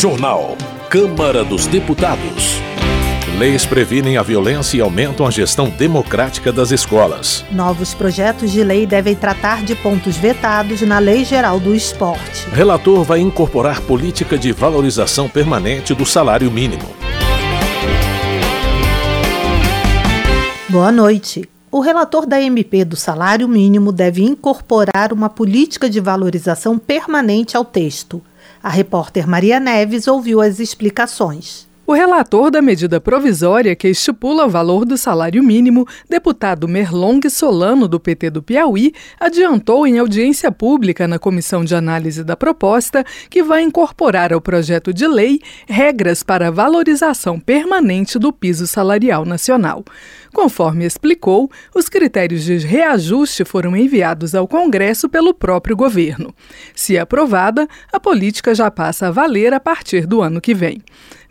Jornal. Câmara dos Deputados. Leis previnem a violência e aumentam a gestão democrática das escolas. Novos projetos de lei devem tratar de pontos vetados na Lei Geral do Esporte. Relator vai incorporar política de valorização permanente do salário mínimo. Boa noite. O relator da MP do salário mínimo deve incorporar uma política de valorização permanente ao texto. A repórter Maria Neves ouviu as explicações. O relator da medida provisória que estipula o valor do salário mínimo, deputado Merlong Solano, do PT do Piauí, adiantou em audiência pública na Comissão de Análise da Proposta que vai incorporar ao projeto de lei regras para a valorização permanente do piso salarial nacional. Conforme explicou, os critérios de reajuste foram enviados ao Congresso pelo próprio governo. Se aprovada, a política já passa a valer a partir do ano que vem.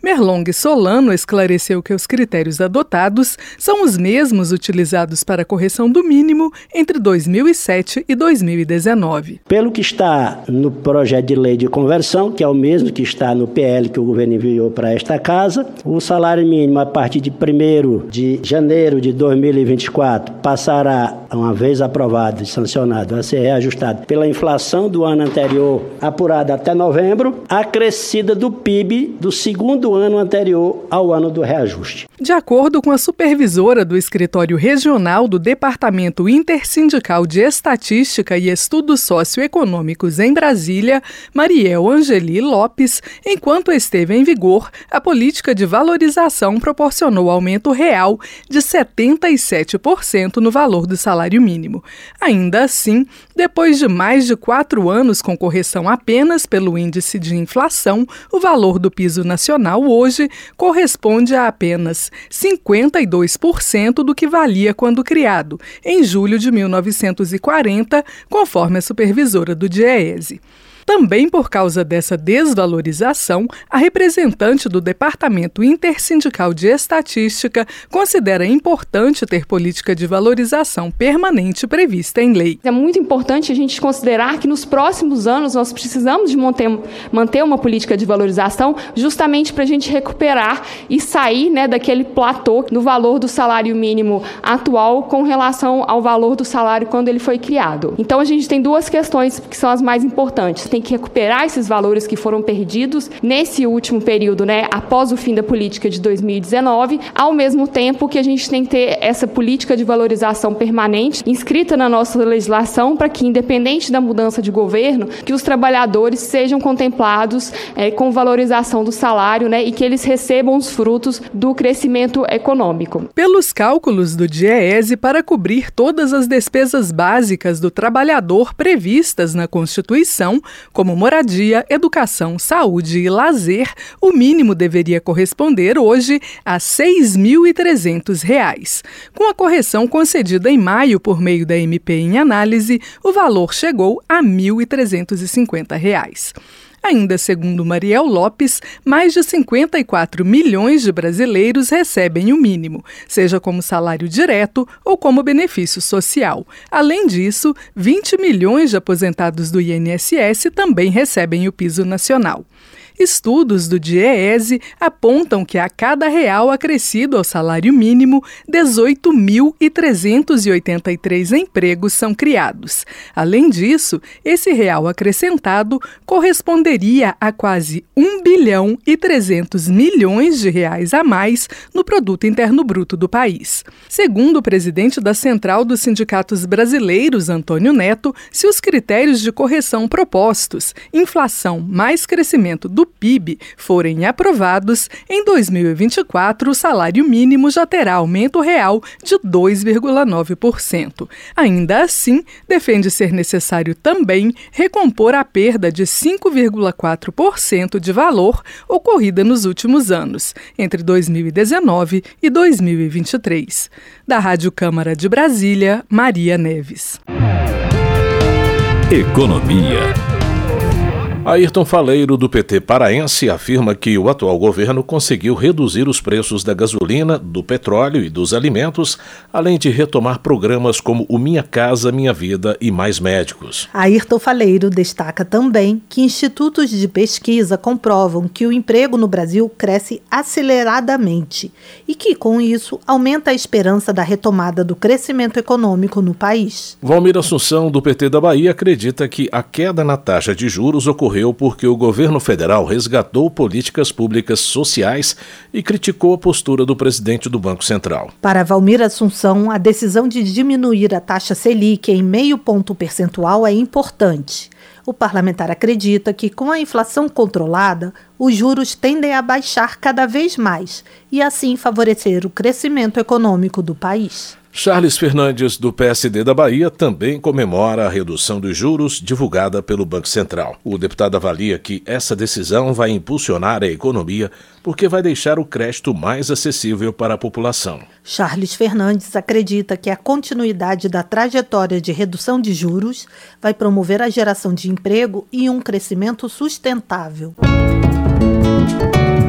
Merlong Solano esclareceu que os critérios adotados são os mesmos utilizados para a correção do mínimo entre 2007 e 2019. Pelo que está no projeto de lei de conversão, que é o mesmo que está no PL que o governo enviou para esta casa, o salário mínimo a partir de 1 de janeiro de 2024 passará, uma vez aprovado e sancionado, a ser reajustado pela inflação do ano anterior, apurada até novembro, acrescida do PIB do segundo do ano anterior ao ano do reajuste. De acordo com a supervisora do Escritório Regional do Departamento Intersindical de Estatística e Estudos Socioeconômicos em Brasília, Mariel Angeli Lopes, enquanto esteve em vigor, a política de valorização proporcionou aumento real de 77% no valor do salário mínimo. Ainda assim, depois de mais de quatro anos com correção apenas pelo índice de inflação, o valor do piso nacional hoje corresponde a apenas 52% do que valia quando criado, em julho de 1940, conforme a supervisora do DIEESE. Também por causa dessa desvalorização, a representante do Departamento Intersindical de Estatística considera importante ter política de valorização permanente prevista em lei. É muito importante a gente considerar que nos próximos anos nós precisamos de manter, manter uma política de valorização justamente para a gente recuperar e sair né, daquele platô do valor do salário mínimo atual com relação ao valor do salário quando ele foi criado. Então a gente tem duas questões que são as mais importantes. Tem tem que recuperar esses valores que foram perdidos nesse último período, né, após o fim da política de 2019, ao mesmo tempo que a gente tem que ter essa política de valorização permanente inscrita na nossa legislação para que, independente da mudança de governo, que os trabalhadores sejam contemplados é, com valorização do salário, né, e que eles recebam os frutos do crescimento econômico. Pelos cálculos do DIEESE, para cobrir todas as despesas básicas do trabalhador previstas na Constituição, como moradia, educação, saúde e lazer, o mínimo deveria corresponder hoje a R$ 6.300. Com a correção concedida em maio por meio da MP em análise, o valor chegou a R$ 1.350. Ainda segundo Mariel Lopes, mais de 54 milhões de brasileiros recebem o mínimo, seja como salário direto ou como benefício social. Além disso, 20 milhões de aposentados do INSS também recebem o piso nacional. Estudos do DIEESE apontam que a cada real acrescido ao salário mínimo, 18.383 empregos são criados. Além disso, esse real acrescentado corresponderia a quase 1 bilhão e 300 milhões de reais a mais no produto interno bruto do país. Segundo o presidente da Central dos Sindicatos Brasileiros, Antônio Neto, se os critérios de correção propostos, inflação mais crescimento do PIB forem aprovados, em 2024 o salário mínimo já terá aumento real de 2,9%. Ainda assim, defende ser necessário também recompor a perda de 5,4% de valor ocorrida nos últimos anos, entre 2019 e 2023. Da Rádio Câmara de Brasília, Maria Neves. Economia. Ayrton Faleiro, do PT paraense, afirma que o atual governo conseguiu reduzir os preços da gasolina, do petróleo e dos alimentos, além de retomar programas como o Minha Casa Minha Vida e Mais Médicos. Ayrton Faleiro destaca também que institutos de pesquisa comprovam que o emprego no Brasil cresce aceleradamente e que, com isso, aumenta a esperança da retomada do crescimento econômico no país. Valmir Assunção, do PT da Bahia, acredita que a queda na taxa de juros ocorreu ocorreu porque o governo federal resgatou políticas públicas sociais e criticou a postura do presidente do Banco Central. Para Valmir Assunção, a decisão de diminuir a taxa Selic em meio ponto percentual é importante. O parlamentar acredita que, com a inflação controlada, os juros tendem a baixar cada vez mais e, assim, favorecer o crescimento econômico do país. Charles Fernandes, do PSD da Bahia, também comemora a redução dos juros divulgada pelo Banco Central. O deputado avalia que essa decisão vai impulsionar a economia porque vai deixar o crédito mais acessível para a população. Charles Fernandes acredita que a continuidade da trajetória de redução de juros vai promover a geração de emprego e um crescimento sustentável.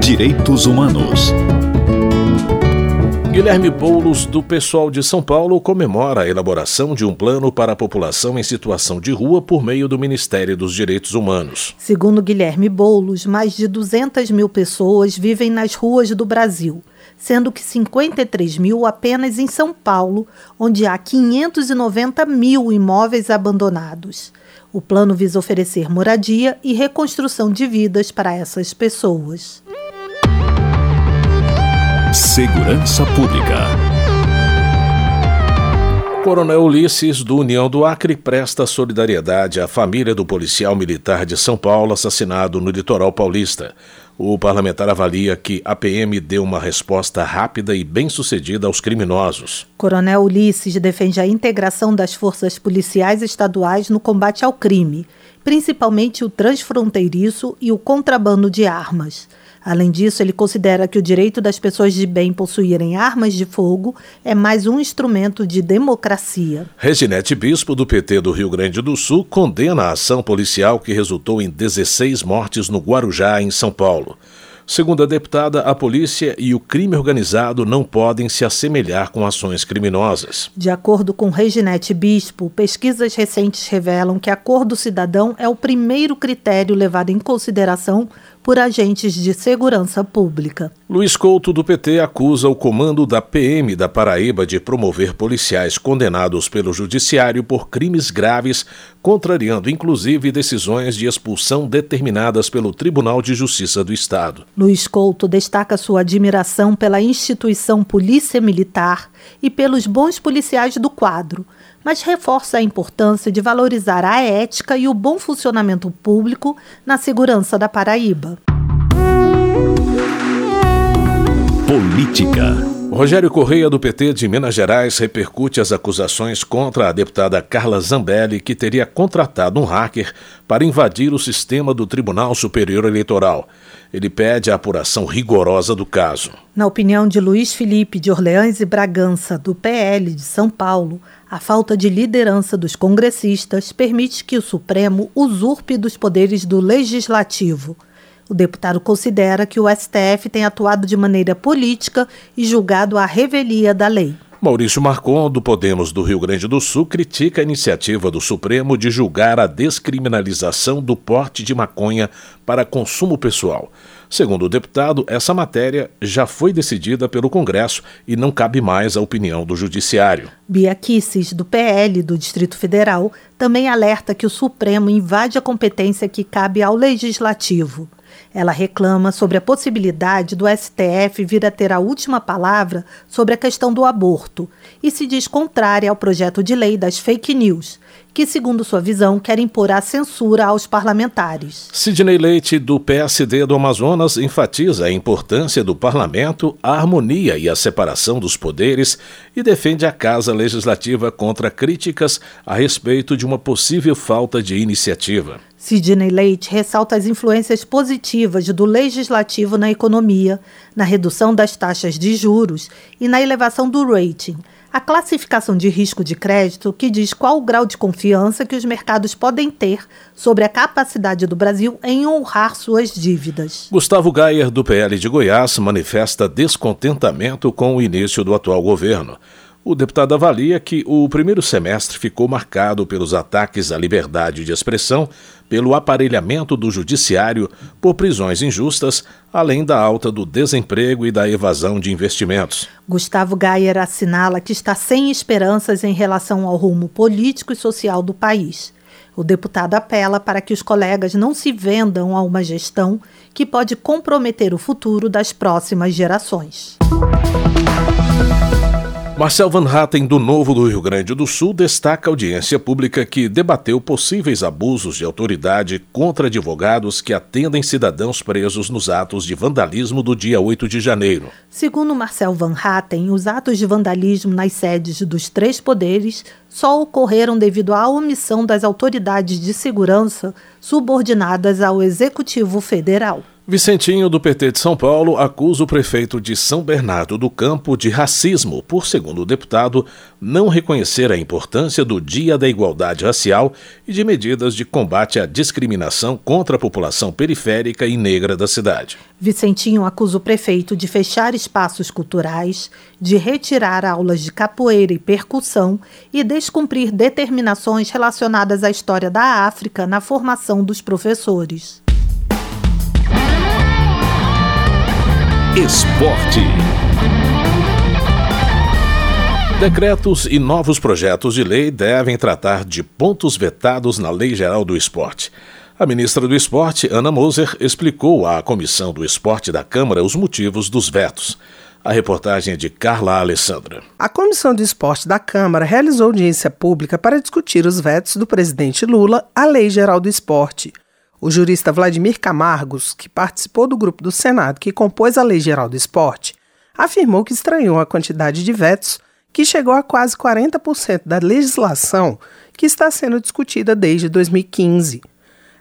Direitos Humanos. Guilherme Boulos, do Pessoal de São Paulo, comemora a elaboração de um plano para a população em situação de rua por meio do Ministério dos Direitos Humanos. Segundo Guilherme Boulos, mais de 200 mil pessoas vivem nas ruas do Brasil, sendo que 53 mil apenas em São Paulo, onde há 590 mil imóveis abandonados. O plano visa oferecer moradia e reconstrução de vidas para essas pessoas. Segurança Pública. Coronel Ulisses, do União do Acre, presta solidariedade à família do policial militar de São Paulo assassinado no litoral paulista. O parlamentar avalia que a PM deu uma resposta rápida e bem-sucedida aos criminosos. Coronel Ulisses defende a integração das forças policiais estaduais no combate ao crime, principalmente o transfronteiriço e o contrabando de armas. Além disso, ele considera que o direito das pessoas de bem possuírem armas de fogo é mais um instrumento de democracia. Reginete Bispo, do PT do Rio Grande do Sul, condena a ação policial que resultou em 16 mortes no Guarujá, em São Paulo. Segundo a deputada, a polícia e o crime organizado não podem se assemelhar com ações criminosas. De acordo com Reginete Bispo, pesquisas recentes revelam que a cor do cidadão é o primeiro critério levado em consideração por agentes de segurança pública. Luiz Couto, do PT, acusa o comando da PM da Paraíba de promover policiais condenados pelo Judiciário por crimes graves, contrariando inclusive decisões de expulsão determinadas pelo Tribunal de Justiça do Estado. Luiz Couto destaca sua admiração pela instituição Polícia Militar e pelos bons policiais do quadro mas reforça a importância de valorizar a ética e o bom funcionamento público na segurança da Paraíba. Política. Rogério Correia, do PT de Minas Gerais, repercute as acusações contra a deputada Carla Zambelli, que teria contratado um hacker para invadir o sistema do Tribunal Superior Eleitoral. Ele pede a apuração rigorosa do caso. Na opinião de Luiz Felipe de Orleans e Bragança, do PL de São Paulo, a falta de liderança dos congressistas permite que o Supremo usurpe dos poderes do Legislativo. O deputado considera que o STF tem atuado de maneira política e julgado a revelia da lei. Maurício Marcon, do Podemos do Rio Grande do Sul, critica a iniciativa do Supremo de julgar a descriminalização do porte de maconha para consumo pessoal. Segundo o deputado, essa matéria já foi decidida pelo Congresso e não cabe mais à opinião do Judiciário. Bia Kisses, do PL do Distrito Federal, também alerta que o Supremo invade a competência que cabe ao Legislativo. Ela reclama sobre a possibilidade do STF vir a ter a última palavra sobre a questão do aborto e se diz contrária ao projeto de lei das fake news, que, segundo sua visão, quer impor a censura aos parlamentares. Sidney Leite, do PSD do Amazonas, enfatiza a importância do parlamento, a harmonia e a separação dos poderes e defende a Casa Legislativa contra críticas a respeito de uma possível falta de iniciativa. Sidney Leite ressalta as influências positivas do legislativo na economia, na redução das taxas de juros e na elevação do rating, a classificação de risco de crédito que diz qual o grau de confiança que os mercados podem ter sobre a capacidade do Brasil em honrar suas dívidas. Gustavo Gayer, do PL de Goiás, manifesta descontentamento com o início do atual governo. O deputado avalia que o primeiro semestre ficou marcado pelos ataques à liberdade de expressão, pelo aparelhamento do judiciário, por prisões injustas, além da alta do desemprego e da evasão de investimentos. Gustavo Gayer assinala que está sem esperanças em relação ao rumo político e social do país. O deputado apela para que os colegas não se vendam a uma gestão que pode comprometer o futuro das próximas gerações. Marcel Van Hatten, do Novo do Rio Grande do Sul, destaca a audiência pública que debateu possíveis abusos de autoridade contra advogados que atendem cidadãos presos nos atos de vandalismo do dia 8 de janeiro. Segundo Marcel Van Hatten, os atos de vandalismo nas sedes dos três poderes só ocorreram devido à omissão das autoridades de segurança subordinadas ao Executivo Federal. Vicentinho, do PT de São Paulo, acusa o prefeito de São Bernardo do Campo de racismo por, segundo o deputado, não reconhecer a importância do Dia da Igualdade Racial e de medidas de combate à discriminação contra a população periférica e negra da cidade. Vicentinho acusa o prefeito de fechar espaços culturais, de retirar aulas de capoeira e percussão e descumprir determinações relacionadas à história da África na formação dos professores. Esporte. Decretos e novos projetos de lei devem tratar de pontos vetados na Lei Geral do Esporte. A ministra do Esporte, Ana Moser, explicou à Comissão do Esporte da Câmara os motivos dos vetos. A reportagem é de Carla Alessandra. A Comissão do Esporte da Câmara realizou audiência pública para discutir os vetos do presidente Lula à Lei Geral do Esporte. O jurista Vladimir Camargos, que participou do grupo do Senado que compôs a Lei Geral do Esporte, afirmou que estranhou a quantidade de vetos, que chegou a quase 40% da legislação que está sendo discutida desde 2015.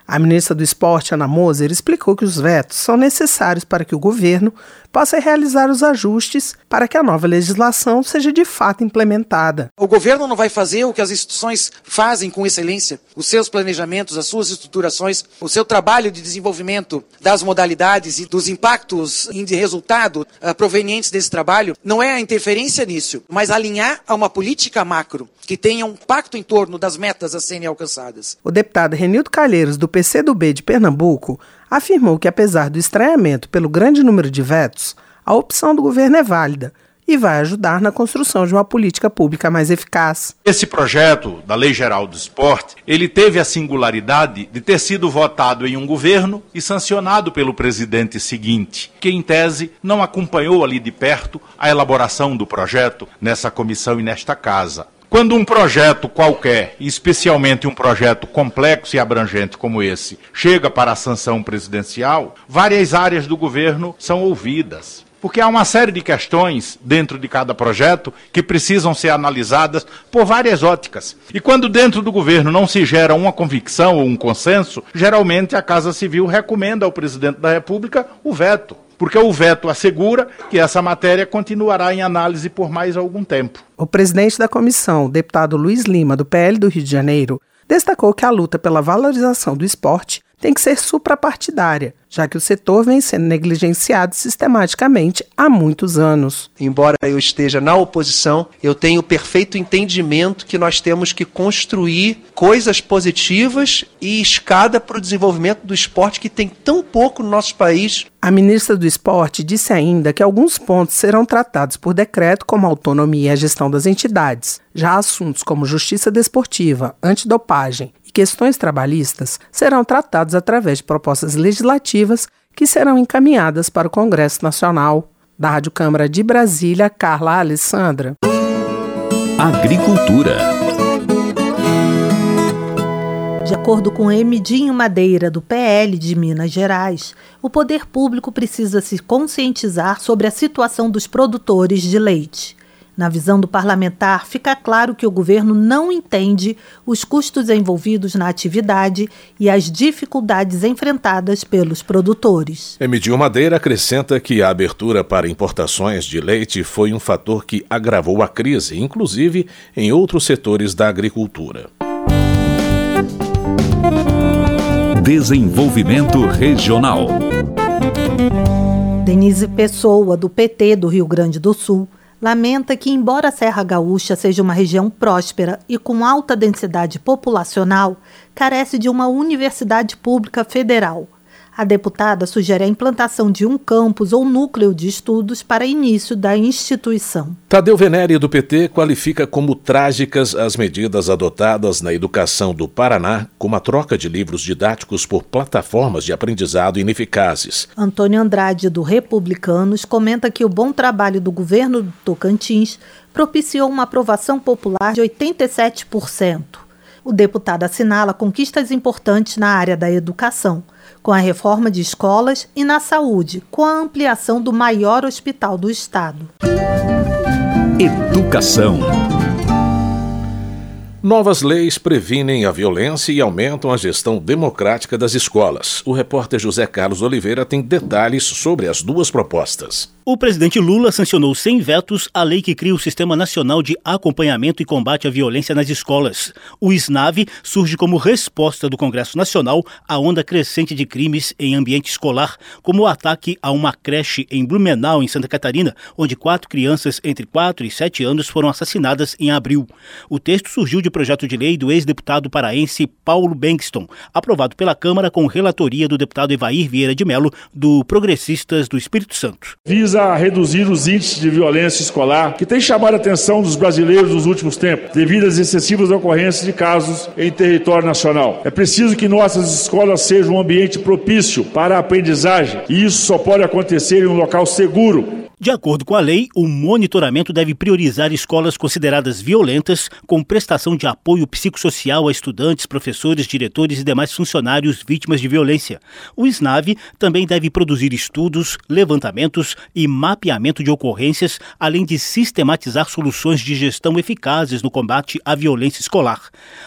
A ministra do Esporte, Ana Moser, explicou que os vetos são necessários para que o governo possa realizar os ajustes para que a nova legislação seja de fato implementada. O governo não vai fazer o que as instituições fazem com excelência, os seus planejamentos, as suas estruturações, o seu trabalho de desenvolvimento das modalidades e dos impactos de resultado uh, provenientes desse trabalho, não é a interferência nisso, mas alinhar a uma política macro que tenha um pacto em torno das metas a serem alcançadas. O deputado Renildo Calheiros, do PCdoB de Pernambuco, afirmou que, apesar do estranhamento pelo grande número de vetos, a opção do governo é válida e vai ajudar na construção de uma política pública mais eficaz. Esse projeto da Lei Geral do Esporte, ele teve a singularidade de ter sido votado em um governo e sancionado pelo presidente seguinte, que em tese não acompanhou ali de perto a elaboração do projeto nessa comissão e nesta casa. Quando um projeto qualquer, especialmente um projeto complexo e abrangente como esse, chega para a sanção presidencial, várias áreas do governo são ouvidas. Porque há uma série de questões dentro de cada projeto que precisam ser analisadas por várias óticas. E quando dentro do governo não se gera uma convicção ou um consenso, geralmente a Casa Civil recomenda ao presidente da República o veto porque o veto assegura que essa matéria continuará em análise por mais algum tempo. O presidente da comissão, deputado Luiz Lima, do PL do Rio de Janeiro, destacou que a luta pela valorização do esporte tem que ser suprapartidária, já que o setor vem sendo negligenciado sistematicamente há muitos anos. Embora eu esteja na oposição, eu tenho perfeito entendimento que nós temos que construir coisas positivas e escada para o desenvolvimento do esporte que tem tão pouco no nosso país. A ministra do Esporte disse ainda que alguns pontos serão tratados por decreto, como a autonomia e a gestão das entidades. Já assuntos como justiça desportiva, antidopagem e questões trabalhistas serão tratados através de propostas legislativas que serão encaminhadas para o Congresso Nacional. Da Rádio Câmara de Brasília, Carla Alessandra. Agricultura. De acordo com Emidinho Madeira, do PL de Minas Gerais, o poder público precisa se conscientizar sobre a situação dos produtores de leite. Na visão do parlamentar, fica claro que o governo não entende os custos envolvidos na atividade e as dificuldades enfrentadas pelos produtores. Emidio Madeira acrescenta que a abertura para importações de leite foi um fator que agravou a crise, inclusive em outros setores da agricultura. Desenvolvimento Regional. Denise Pessoa, do PT do Rio Grande do Sul, lamenta que, embora a Serra Gaúcha seja uma região próspera e com alta densidade populacional, carece de uma universidade pública federal. A deputada sugere a implantação de um campus ou núcleo de estudos para início da instituição. Tadeu Venere, do PT, qualifica como trágicas as medidas adotadas na educação do Paraná, como a troca de livros didáticos por plataformas de aprendizado ineficazes. Antônio Andrade, do Republicanos, comenta que o bom trabalho do governo do Tocantins propiciou uma aprovação popular de 87%. O deputado assinala conquistas importantes na área da educação com a reforma de escolas e na saúde, com a ampliação do maior hospital do estado. Educação. Novas leis previnem a violência e aumentam a gestão democrática das escolas. O repórter José Carlos Oliveira tem detalhes sobre as duas propostas. O presidente Lula sancionou sem vetos a lei que cria o Sistema Nacional de Acompanhamento e Combate à Violência nas Escolas. O SNAV surge como resposta do Congresso Nacional à onda crescente de crimes em ambiente escolar, como o ataque a uma creche em Blumenau, em Santa Catarina, onde quatro crianças entre 4 e 7 anos foram assassinadas em abril. O texto surgiu de projeto de lei do ex-deputado paraense Paulo Bankston, aprovado pela Câmara com relatoria do deputado Evair Vieira de Melo, do Progressistas do Espírito Santo. Visa reduzir os índices de violência escolar, que tem chamado a atenção dos brasileiros nos últimos tempos, devido às excessivas ocorrências de casos em território nacional. É preciso que nossas escolas sejam um ambiente propício para a aprendizagem, e isso só pode acontecer em um local seguro, de acordo com a lei, o monitoramento deve priorizar escolas consideradas violentas, com prestação de apoio psicossocial a estudantes, professores, diretores e demais funcionários vítimas de violência. O SNAV também deve produzir estudos, levantamentos e mapeamento de ocorrências, além de sistematizar soluções de gestão eficazes no combate à violência escolar.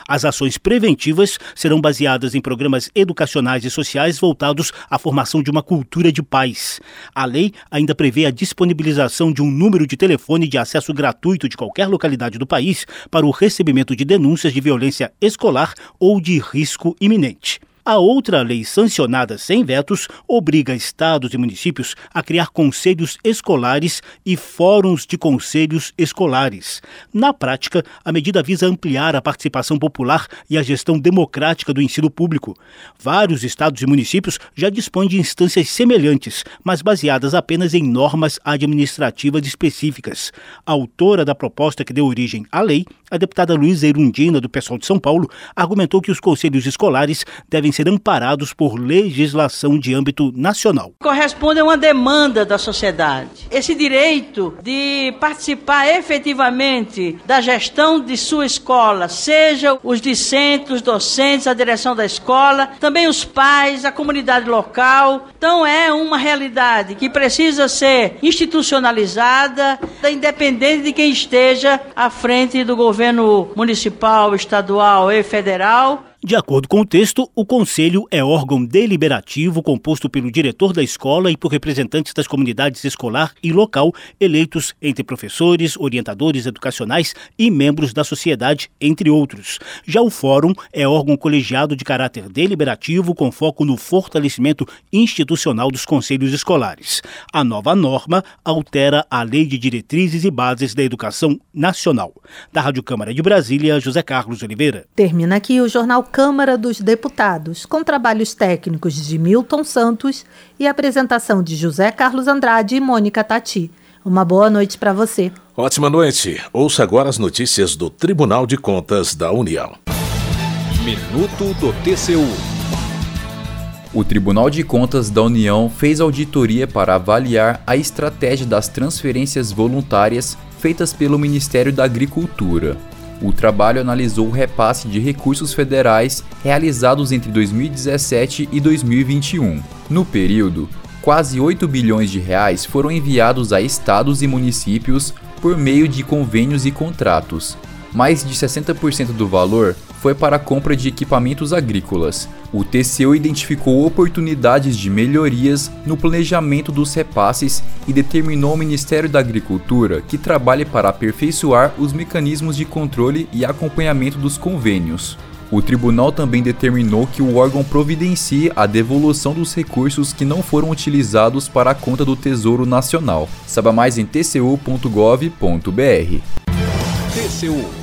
As ações preventivas serão baseadas em programas educacionais e sociais voltados à formação de uma cultura de paz. A lei ainda prevê a disponibilidade disponibilização de um número de telefone de acesso gratuito de qualquer localidade do país para o recebimento de denúncias de violência escolar ou de risco iminente. A outra lei sancionada sem vetos obriga estados e municípios a criar conselhos escolares e fóruns de conselhos escolares. Na prática, a medida visa ampliar a participação popular e a gestão democrática do ensino público. Vários estados e municípios já dispõem de instâncias semelhantes, mas baseadas apenas em normas administrativas específicas. A autora da proposta que deu origem à lei, a deputada Luísa Erundina, do Pessoal de São Paulo, argumentou que os conselhos escolares devem ser amparados por legislação de âmbito nacional. Corresponde a uma demanda da sociedade. Esse direito de participar efetivamente da gestão de sua escola, seja os discentes, os docentes, a direção da escola, também os pais, a comunidade local. Então é uma realidade que precisa ser institucionalizada, independente de quem esteja à frente do governo municipal, estadual e federal. De acordo com o texto, o Conselho é órgão deliberativo composto pelo diretor da escola e por representantes das comunidades escolar e local, eleitos entre professores, orientadores educacionais e membros da sociedade, entre outros. Já o Fórum é órgão colegiado de caráter deliberativo com foco no fortalecimento institucional dos conselhos escolares. A nova norma altera a Lei de Diretrizes e Bases da Educação Nacional. Da Rádio Câmara de Brasília, José Carlos Oliveira. Termina aqui o Jornal Câmara dos Deputados, com trabalhos técnicos de Milton Santos e apresentação de José Carlos Andrade e Mônica Tati. Uma boa noite para você. Ótima noite. Ouça agora as notícias do Tribunal de Contas da União. Minuto do TCU. O Tribunal de Contas da União fez auditoria para avaliar a estratégia das transferências voluntárias feitas pelo Ministério da Agricultura. O trabalho analisou o repasse de recursos federais realizados entre 2017 e 2021. No período, quase 8 bilhões de reais foram enviados a estados e municípios por meio de convênios e contratos. Mais de 60% do valor foi para a compra de equipamentos agrícolas. O TCU identificou oportunidades de melhorias no planejamento dos repasses e determinou ao Ministério da Agricultura que trabalhe para aperfeiçoar os mecanismos de controle e acompanhamento dos convênios. O tribunal também determinou que o órgão providencie a devolução dos recursos que não foram utilizados para a conta do Tesouro Nacional. Saiba mais em tcu.gov.br. TCU